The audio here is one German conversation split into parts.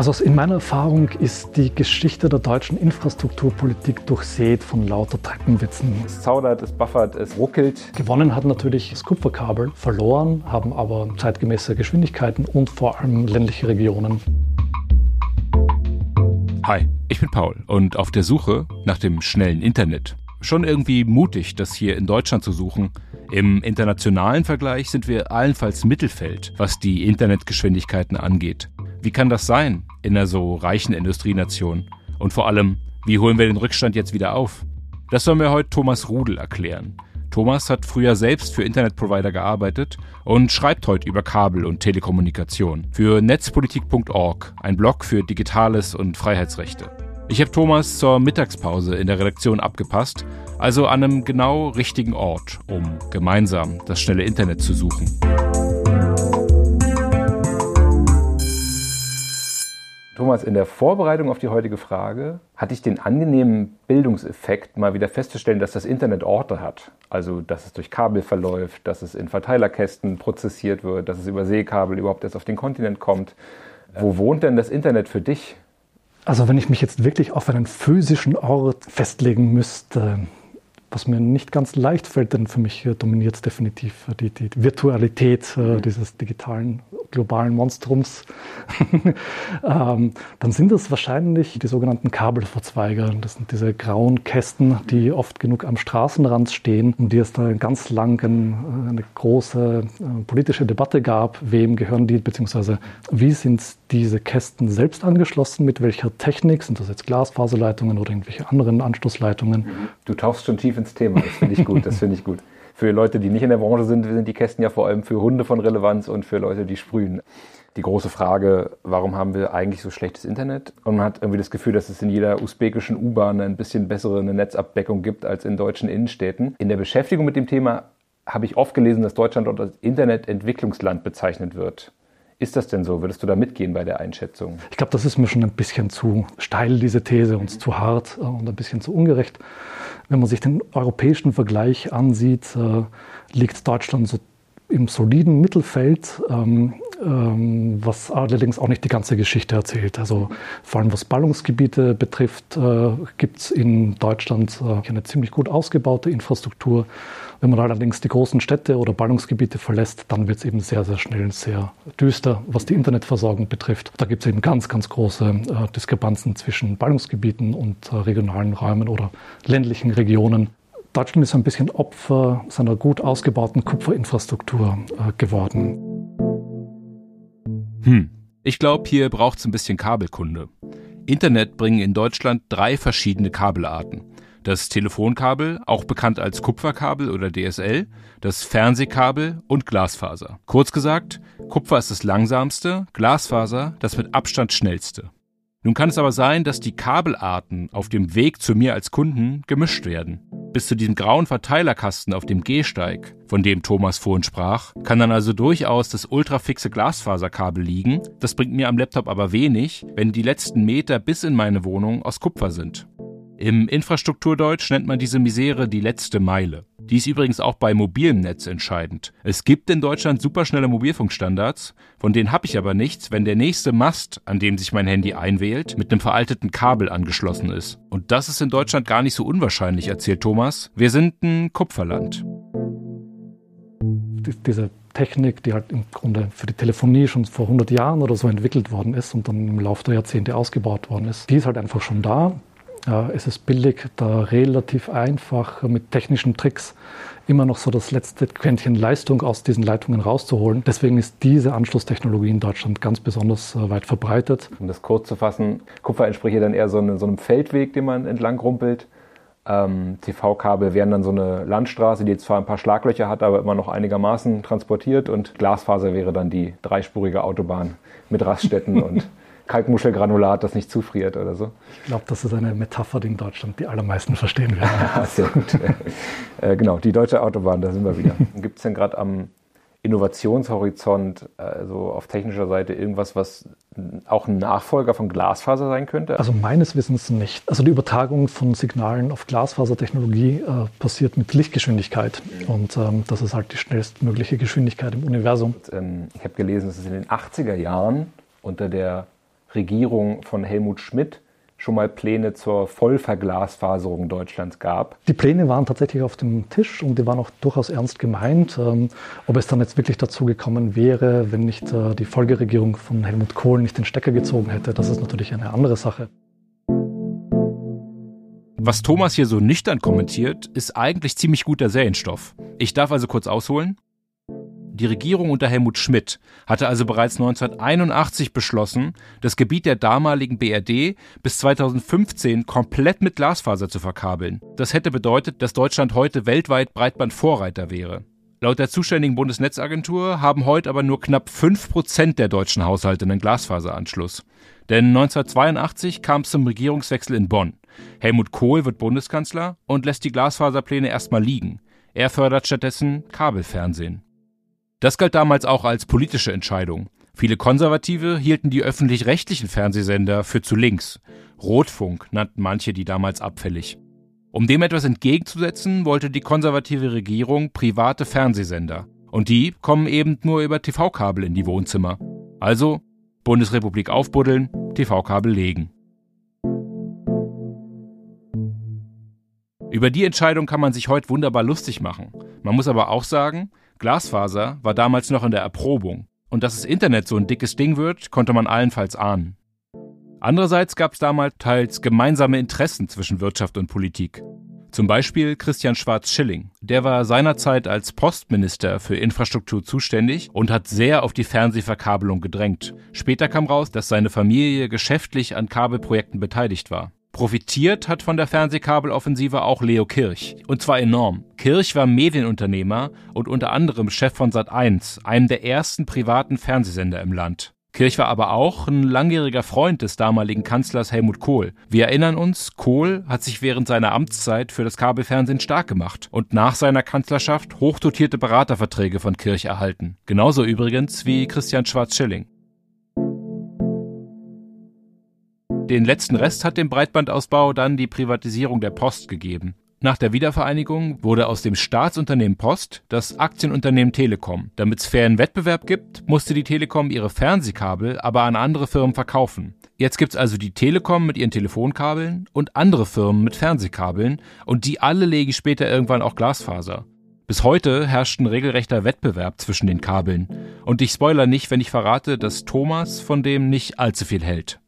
Also in meiner Erfahrung ist die Geschichte der deutschen Infrastrukturpolitik durchsät von lauter Treppenwitzen. Es zaudert, es buffert, es ruckelt. Gewonnen hat natürlich das Kupferkabel, verloren haben aber zeitgemäße Geschwindigkeiten und vor allem ländliche Regionen. Hi, ich bin Paul und auf der Suche nach dem schnellen Internet. Schon irgendwie mutig, das hier in Deutschland zu suchen. Im internationalen Vergleich sind wir allenfalls Mittelfeld, was die Internetgeschwindigkeiten angeht. Wie kann das sein in einer so reichen Industrienation? Und vor allem, wie holen wir den Rückstand jetzt wieder auf? Das soll mir heute Thomas Rudel erklären. Thomas hat früher selbst für Internetprovider gearbeitet und schreibt heute über Kabel und Telekommunikation für netzpolitik.org, ein Blog für Digitales und Freiheitsrechte. Ich habe Thomas zur Mittagspause in der Redaktion abgepasst, also an einem genau richtigen Ort, um gemeinsam das schnelle Internet zu suchen. Thomas, in der Vorbereitung auf die heutige Frage hatte ich den angenehmen Bildungseffekt, mal wieder festzustellen, dass das Internet Orte hat. Also, dass es durch Kabel verläuft, dass es in Verteilerkästen prozessiert wird, dass es über Seekabel überhaupt erst auf den Kontinent kommt. Wo wohnt denn das Internet für dich? Also, wenn ich mich jetzt wirklich auf einen physischen Ort festlegen müsste, was mir nicht ganz leicht fällt, denn für mich dominiert definitiv die, die Virtualität äh, mhm. dieses digitalen globalen Monstrums, ähm, dann sind das wahrscheinlich die sogenannten Kabelverzweiger. Das sind diese grauen Kästen, die oft genug am Straßenrand stehen, um die es da ganz lang ein, eine große äh, politische Debatte gab, wem gehören die, beziehungsweise wie sind diese Kästen selbst angeschlossen, mit welcher Technik, sind das jetzt Glasfaserleitungen oder irgendwelche anderen Anschlussleitungen? Du tauchst schon tief ins Thema, das finde ich gut, das finde ich gut für Leute, die nicht in der Branche sind, sind die Kästen ja vor allem für Hunde von Relevanz und für Leute, die sprühen. Die große Frage, warum haben wir eigentlich so schlechtes Internet? Und man hat irgendwie das Gefühl, dass es in jeder usbekischen U-Bahn ein bisschen bessere Netzabdeckung gibt als in deutschen Innenstädten. In der Beschäftigung mit dem Thema habe ich oft gelesen, dass Deutschland dort als Internetentwicklungsland bezeichnet wird. Ist das denn so? Würdest du da mitgehen bei der Einschätzung? Ich glaube, das ist mir schon ein bisschen zu steil, diese These, und zu hart äh, und ein bisschen zu ungerecht. Wenn man sich den europäischen Vergleich ansieht, äh, liegt Deutschland so im soliden Mittelfeld, ähm, ähm, was allerdings auch nicht die ganze Geschichte erzählt. Also vor allem was Ballungsgebiete betrifft, äh, gibt es in Deutschland äh, eine ziemlich gut ausgebaute Infrastruktur. Wenn man allerdings die großen Städte oder Ballungsgebiete verlässt, dann wird es eben sehr, sehr schnell sehr düster, was die Internetversorgung betrifft. Da gibt es eben ganz, ganz große äh, Diskrepanzen zwischen Ballungsgebieten und äh, regionalen Räumen oder ländlichen Regionen. Deutschland ist ein bisschen Opfer seiner gut ausgebauten Kupferinfrastruktur äh, geworden. Hm. Ich glaube, hier braucht es ein bisschen Kabelkunde. Internet bringen in Deutschland drei verschiedene Kabelarten das Telefonkabel, auch bekannt als Kupferkabel oder DSL, das Fernsehkabel und Glasfaser. Kurz gesagt, Kupfer ist das langsamste, Glasfaser das mit Abstand schnellste. Nun kann es aber sein, dass die Kabelarten auf dem Weg zu mir als Kunden gemischt werden. Bis zu diesem grauen Verteilerkasten auf dem Gehsteig, von dem Thomas vorhin sprach, kann dann also durchaus das ultrafixe Glasfaserkabel liegen. Das bringt mir am Laptop aber wenig, wenn die letzten Meter bis in meine Wohnung aus Kupfer sind. Im Infrastrukturdeutsch nennt man diese Misere die letzte Meile. Die ist übrigens auch bei mobilem Netz entscheidend. Es gibt in Deutschland superschnelle Mobilfunkstandards, von denen habe ich aber nichts, wenn der nächste Mast, an dem sich mein Handy einwählt, mit einem veralteten Kabel angeschlossen ist. Und das ist in Deutschland gar nicht so unwahrscheinlich, erzählt Thomas. Wir sind ein Kupferland. Diese Technik, die halt im Grunde für die Telefonie schon vor 100 Jahren oder so entwickelt worden ist und dann im Laufe der Jahrzehnte ausgebaut worden ist, die ist halt einfach schon da. Ja, es ist billig, da relativ einfach mit technischen Tricks immer noch so das letzte Quäntchen Leistung aus diesen Leitungen rauszuholen. Deswegen ist diese Anschlusstechnologie in Deutschland ganz besonders äh, weit verbreitet. Um das kurz zu fassen, Kupfer entspricht ja dann eher so, eine, so einem Feldweg, den man entlang rumpelt. Ähm, TV-Kabel wären dann so eine Landstraße, die zwar ein paar Schlaglöcher hat, aber immer noch einigermaßen transportiert. Und Glasfaser wäre dann die dreispurige Autobahn mit Raststätten und Kalkmuschelgranulat, das nicht zufriert oder so. Ich glaube, das ist eine Metapher, die in Deutschland die allermeisten verstehen werden. Sehr gut. äh, genau, die deutsche Autobahn, da sind wir wieder. Gibt es denn gerade am Innovationshorizont, also auf technischer Seite, irgendwas, was auch ein Nachfolger von Glasfaser sein könnte? Also meines Wissens nicht. Also die Übertragung von Signalen auf Glasfasertechnologie äh, passiert mit Lichtgeschwindigkeit. Und ähm, das ist halt die schnellstmögliche Geschwindigkeit im Universum. Und, ähm, ich habe gelesen, dass es in den 80er Jahren unter der Regierung von Helmut Schmidt schon mal Pläne zur Vollverglasfaserung Deutschlands gab. Die Pläne waren tatsächlich auf dem Tisch und die waren auch durchaus ernst gemeint. Ähm, ob es dann jetzt wirklich dazu gekommen wäre, wenn nicht äh, die Folgeregierung von Helmut Kohl nicht den Stecker gezogen hätte, das ist natürlich eine andere Sache. Was Thomas hier so nüchtern kommentiert, ist eigentlich ziemlich guter Serienstoff. Ich darf also kurz ausholen. Die Regierung unter Helmut Schmidt hatte also bereits 1981 beschlossen, das Gebiet der damaligen BRD bis 2015 komplett mit Glasfaser zu verkabeln. Das hätte bedeutet, dass Deutschland heute weltweit Breitbandvorreiter wäre. Laut der zuständigen Bundesnetzagentur haben heute aber nur knapp 5% der deutschen Haushalte einen Glasfaseranschluss. Denn 1982 kam es zum Regierungswechsel in Bonn. Helmut Kohl wird Bundeskanzler und lässt die Glasfaserpläne erstmal liegen. Er fördert stattdessen Kabelfernsehen. Das galt damals auch als politische Entscheidung. Viele Konservative hielten die öffentlich-rechtlichen Fernsehsender für zu links. Rotfunk nannten manche die damals abfällig. Um dem etwas entgegenzusetzen, wollte die konservative Regierung private Fernsehsender. Und die kommen eben nur über TV-Kabel in die Wohnzimmer. Also Bundesrepublik aufbuddeln, TV-Kabel legen. Über die Entscheidung kann man sich heute wunderbar lustig machen. Man muss aber auch sagen, Glasfaser war damals noch in der Erprobung. Und dass das Internet so ein dickes Ding wird, konnte man allenfalls ahnen. Andererseits gab es damals teils gemeinsame Interessen zwischen Wirtschaft und Politik. Zum Beispiel Christian Schwarz-Schilling. Der war seinerzeit als Postminister für Infrastruktur zuständig und hat sehr auf die Fernsehverkabelung gedrängt. Später kam raus, dass seine Familie geschäftlich an Kabelprojekten beteiligt war. Profitiert hat von der Fernsehkabeloffensive auch Leo Kirch. Und zwar enorm. Kirch war Medienunternehmer und unter anderem Chef von Sat1, einem der ersten privaten Fernsehsender im Land. Kirch war aber auch ein langjähriger Freund des damaligen Kanzlers Helmut Kohl. Wir erinnern uns, Kohl hat sich während seiner Amtszeit für das Kabelfernsehen stark gemacht und nach seiner Kanzlerschaft hochdotierte Beraterverträge von Kirch erhalten. Genauso übrigens wie Christian Schwarz-Schilling. Den letzten Rest hat dem Breitbandausbau dann die Privatisierung der Post gegeben. Nach der Wiedervereinigung wurde aus dem Staatsunternehmen Post das Aktienunternehmen Telekom. Damit es fairen Wettbewerb gibt, musste die Telekom ihre Fernsehkabel aber an andere Firmen verkaufen. Jetzt gibt's also die Telekom mit ihren Telefonkabeln und andere Firmen mit Fernsehkabeln und die alle legen später irgendwann auch Glasfaser. Bis heute herrscht ein regelrechter Wettbewerb zwischen den Kabeln. Und ich spoiler nicht, wenn ich verrate, dass Thomas von dem nicht allzu viel hält.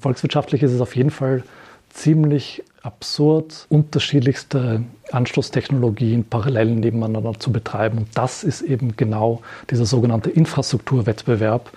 Volkswirtschaftlich ist es auf jeden Fall ziemlich absurd, unterschiedlichste Anschlusstechnologien parallel nebeneinander zu betreiben. Und das ist eben genau dieser sogenannte Infrastrukturwettbewerb,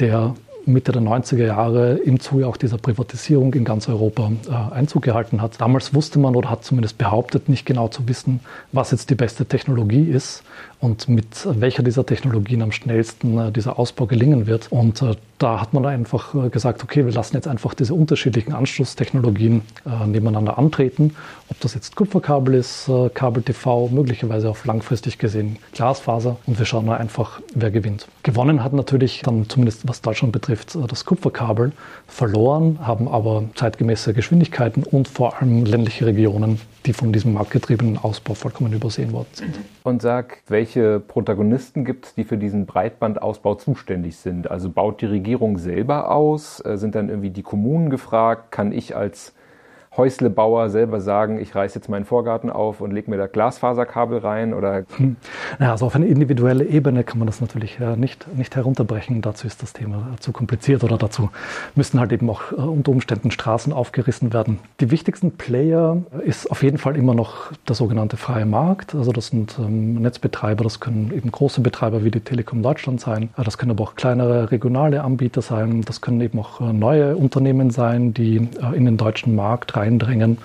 der Mitte der 90er Jahre im Zuge auch dieser Privatisierung in ganz Europa äh, Einzug gehalten hat. Damals wusste man oder hat zumindest behauptet, nicht genau zu wissen, was jetzt die beste Technologie ist und mit welcher dieser Technologien am schnellsten äh, dieser Ausbau gelingen wird. Und äh, da hat man einfach äh, gesagt, okay, wir lassen jetzt einfach diese unterschiedlichen Anschlusstechnologien äh, nebeneinander antreten. Ob das jetzt Kupferkabel ist, äh, Kabel-TV, möglicherweise auch langfristig gesehen Glasfaser. Und wir schauen einfach, wer gewinnt. Gewonnen hat natürlich dann zumindest was Deutschland betrifft äh, das Kupferkabel. Verloren haben aber zeitgemäße Geschwindigkeiten und vor allem ländliche Regionen die von diesem marktgetriebenen Ausbau vollkommen übersehen worden sind. Und sag, welche Protagonisten gibt es, die für diesen Breitbandausbau zuständig sind? Also baut die Regierung selber aus? Äh, sind dann irgendwie die Kommunen gefragt? Kann ich als Häuslebauer selber sagen, ich reiße jetzt meinen Vorgarten auf und lege mir da Glasfaserkabel rein? Oder? Hm. Ja, also auf eine individuelle Ebene kann man das natürlich äh, nicht, nicht herunterbrechen. Dazu ist das Thema zu kompliziert oder dazu müssten halt eben auch äh, unter Umständen Straßen aufgerissen werden. Die wichtigsten Player ist auf jeden Fall immer noch der sogenannte freie Markt. Also das sind ähm, Netzbetreiber, das können eben große Betreiber wie die Telekom Deutschland sein. Äh, das können aber auch kleinere regionale Anbieter sein. Das können eben auch neue Unternehmen sein, die in den deutschen Markt rein eindrängen.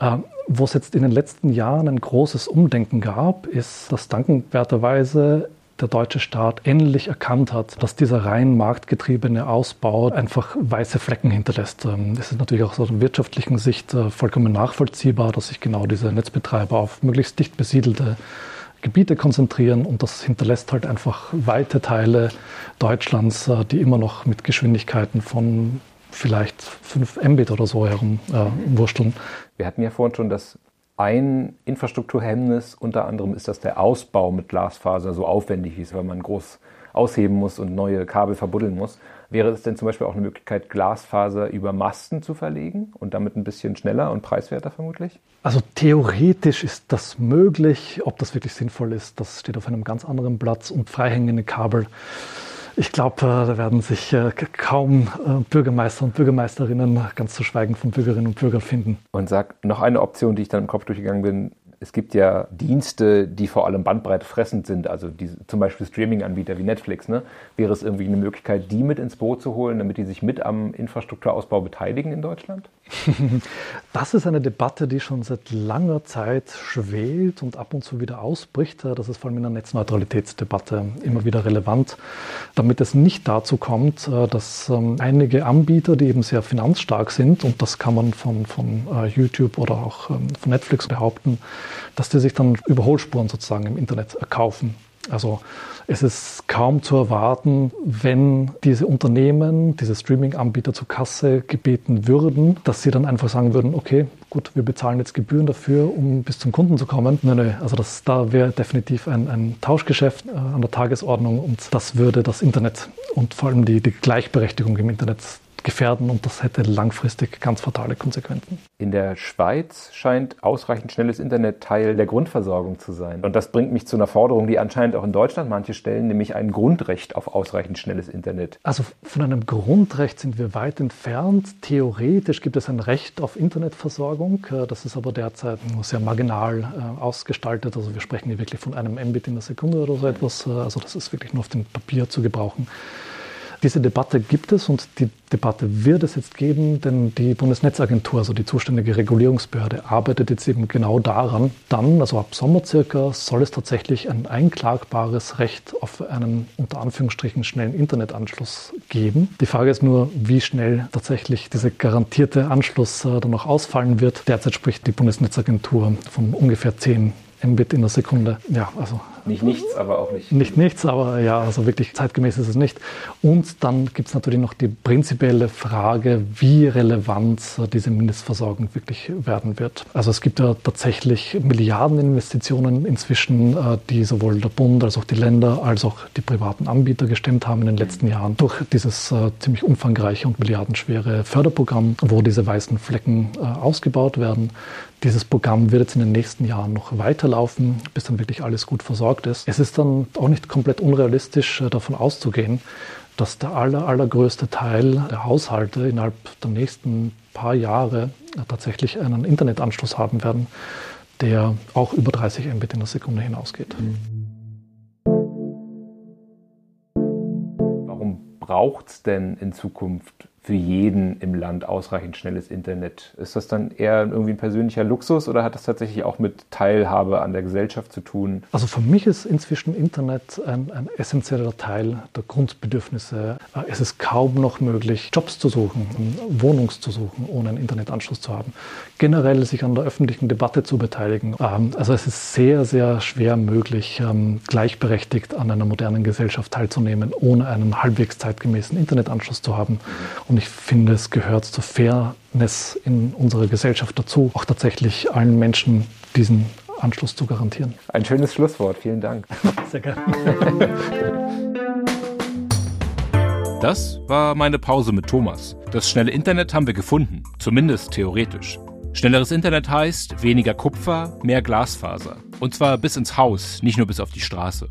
Äh, wo es jetzt in den letzten Jahren ein großes Umdenken gab, ist, dass dankenswerterweise der deutsche Staat endlich erkannt hat, dass dieser rein marktgetriebene Ausbau einfach weiße Flecken hinterlässt. Ähm, das ist natürlich auch aus der wirtschaftlichen Sicht äh, vollkommen nachvollziehbar, dass sich genau diese Netzbetreiber auf möglichst dicht besiedelte Gebiete konzentrieren und das hinterlässt halt einfach weite Teile Deutschlands, äh, die immer noch mit Geschwindigkeiten von vielleicht 5 Mbit oder so herumwursteln. Äh, Wir hatten ja vorhin schon das ein Infrastrukturhemmnis, unter anderem ist das der Ausbau mit Glasfaser so aufwendig ist, weil man groß ausheben muss und neue Kabel verbuddeln muss. Wäre es denn zum Beispiel auch eine Möglichkeit, Glasfaser über Masten zu verlegen und damit ein bisschen schneller und preiswerter vermutlich? Also theoretisch ist das möglich. Ob das wirklich sinnvoll ist, das steht auf einem ganz anderen Platz. Und freihängende Kabel ich glaube, äh, da werden sich äh, kaum äh, Bürgermeister und Bürgermeisterinnen, ganz zu schweigen von Bürgerinnen und Bürgern, finden. Und sag noch eine Option, die ich dann im Kopf durchgegangen bin, es gibt ja Dienste, die vor allem Bandbreite fressend sind, also die, zum Beispiel Streaming-Anbieter wie Netflix. Ne? Wäre es irgendwie eine Möglichkeit, die mit ins Boot zu holen, damit die sich mit am Infrastrukturausbau beteiligen in Deutschland? Das ist eine Debatte, die schon seit langer Zeit schwelt und ab und zu wieder ausbricht. Das ist vor allem in der Netzneutralitätsdebatte immer wieder relevant, damit es nicht dazu kommt, dass ähm, einige Anbieter, die eben sehr finanzstark sind, und das kann man von, von äh, YouTube oder auch ähm, von Netflix behaupten, dass die sich dann Überholspuren sozusagen im Internet kaufen. Also es ist kaum zu erwarten, wenn diese Unternehmen, diese Streaming-Anbieter zur Kasse gebeten würden, dass sie dann einfach sagen würden, okay, gut, wir bezahlen jetzt Gebühren dafür, um bis zum Kunden zu kommen. Nein, nein, also das, da wäre definitiv ein, ein Tauschgeschäft äh, an der Tagesordnung und das würde das Internet und vor allem die, die Gleichberechtigung im Internet gefährden und das hätte langfristig ganz fatale Konsequenzen. In der Schweiz scheint ausreichend schnelles Internet Teil der Grundversorgung zu sein. Und das bringt mich zu einer Forderung, die anscheinend auch in Deutschland manche stellen, nämlich ein Grundrecht auf ausreichend schnelles Internet. Also von einem Grundrecht sind wir weit entfernt. Theoretisch gibt es ein Recht auf Internetversorgung. Das ist aber derzeit nur sehr marginal äh, ausgestaltet. Also wir sprechen hier wirklich von einem Mbit in der Sekunde oder so etwas. Also das ist wirklich nur auf dem Papier zu gebrauchen. Diese Debatte gibt es und die Debatte wird es jetzt geben, denn die Bundesnetzagentur, also die zuständige Regulierungsbehörde, arbeitet jetzt eben genau daran. Dann, also ab Sommer circa, soll es tatsächlich ein einklagbares Recht auf einen unter Anführungsstrichen schnellen Internetanschluss geben. Die Frage ist nur, wie schnell tatsächlich dieser garantierte Anschluss äh, dann noch ausfallen wird. Derzeit spricht die Bundesnetzagentur von ungefähr 10 Mbit in der Sekunde. Ja, also nicht nichts, aber auch nicht. Nicht nichts, aber ja, also wirklich zeitgemäß ist es nicht. Und dann gibt es natürlich noch die prinzipielle Frage, wie relevant diese Mindestversorgung wirklich werden wird. Also es gibt ja tatsächlich Milliardeninvestitionen inzwischen, äh, die sowohl der Bund als auch die Länder als auch die privaten Anbieter gestemmt haben in den letzten Jahren durch dieses äh, ziemlich umfangreiche und milliardenschwere Förderprogramm, wo diese weißen Flecken äh, ausgebaut werden. Dieses Programm wird jetzt in den nächsten Jahren noch weiterlaufen, bis dann wirklich alles gut versorgt ist. Es ist dann auch nicht komplett unrealistisch äh, davon auszugehen, dass der aller, allergrößte Teil der Haushalte innerhalb der nächsten paar Jahre äh, tatsächlich einen Internetanschluss haben werden, der auch über 30 Mbit in der Sekunde hinausgeht. Warum braucht es denn in Zukunft für jeden im Land ausreichend schnelles Internet. Ist das dann eher irgendwie ein persönlicher Luxus oder hat das tatsächlich auch mit Teilhabe an der Gesellschaft zu tun? Also für mich ist inzwischen Internet ein, ein essentieller Teil der Grundbedürfnisse. Es ist kaum noch möglich, Jobs zu suchen, Wohnungen zu suchen, ohne einen Internetanschluss zu haben. Generell sich an der öffentlichen Debatte zu beteiligen. Ähm, also es ist sehr, sehr schwer möglich, ähm, gleichberechtigt an einer modernen Gesellschaft teilzunehmen, ohne einen halbwegs zeitgemäßen Internetanschluss zu haben. Und und ich finde, es gehört zur Fairness in unserer Gesellschaft dazu, auch tatsächlich allen Menschen diesen Anschluss zu garantieren. Ein schönes Schlusswort. Vielen Dank. Sehr gerne. Das war meine Pause mit Thomas. Das schnelle Internet haben wir gefunden, zumindest theoretisch. Schnelleres Internet heißt weniger Kupfer, mehr Glasfaser. Und zwar bis ins Haus, nicht nur bis auf die Straße.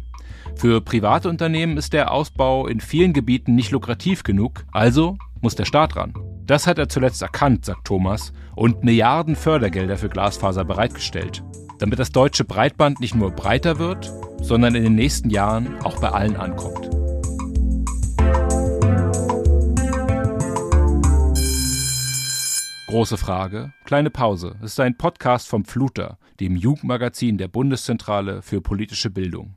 Für private Unternehmen ist der Ausbau in vielen Gebieten nicht lukrativ genug, also muss der Staat ran. Das hat er zuletzt erkannt, sagt Thomas, und Milliarden Fördergelder für Glasfaser bereitgestellt, damit das deutsche Breitband nicht nur breiter wird, sondern in den nächsten Jahren auch bei allen ankommt. Große Frage, kleine Pause. Es ist ein Podcast vom Fluter, dem Jugendmagazin der Bundeszentrale für politische Bildung.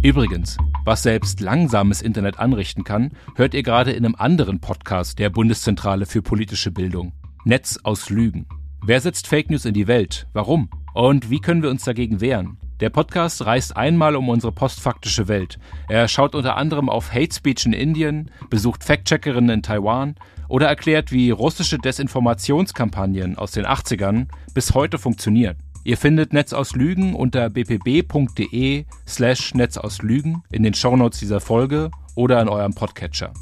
Übrigens, was selbst langsames Internet anrichten kann, hört ihr gerade in einem anderen Podcast der Bundeszentrale für politische Bildung. Netz aus Lügen. Wer setzt Fake News in die Welt? Warum? Und wie können wir uns dagegen wehren? Der Podcast reist einmal um unsere postfaktische Welt. Er schaut unter anderem auf Hate Speech in Indien, besucht Fact-Checkerinnen in Taiwan oder erklärt, wie russische Desinformationskampagnen aus den 80ern bis heute funktionieren. Ihr findet Netz aus Lügen unter bpb.de slash Netz aus Lügen in den Shownotes dieser Folge oder in eurem Podcatcher.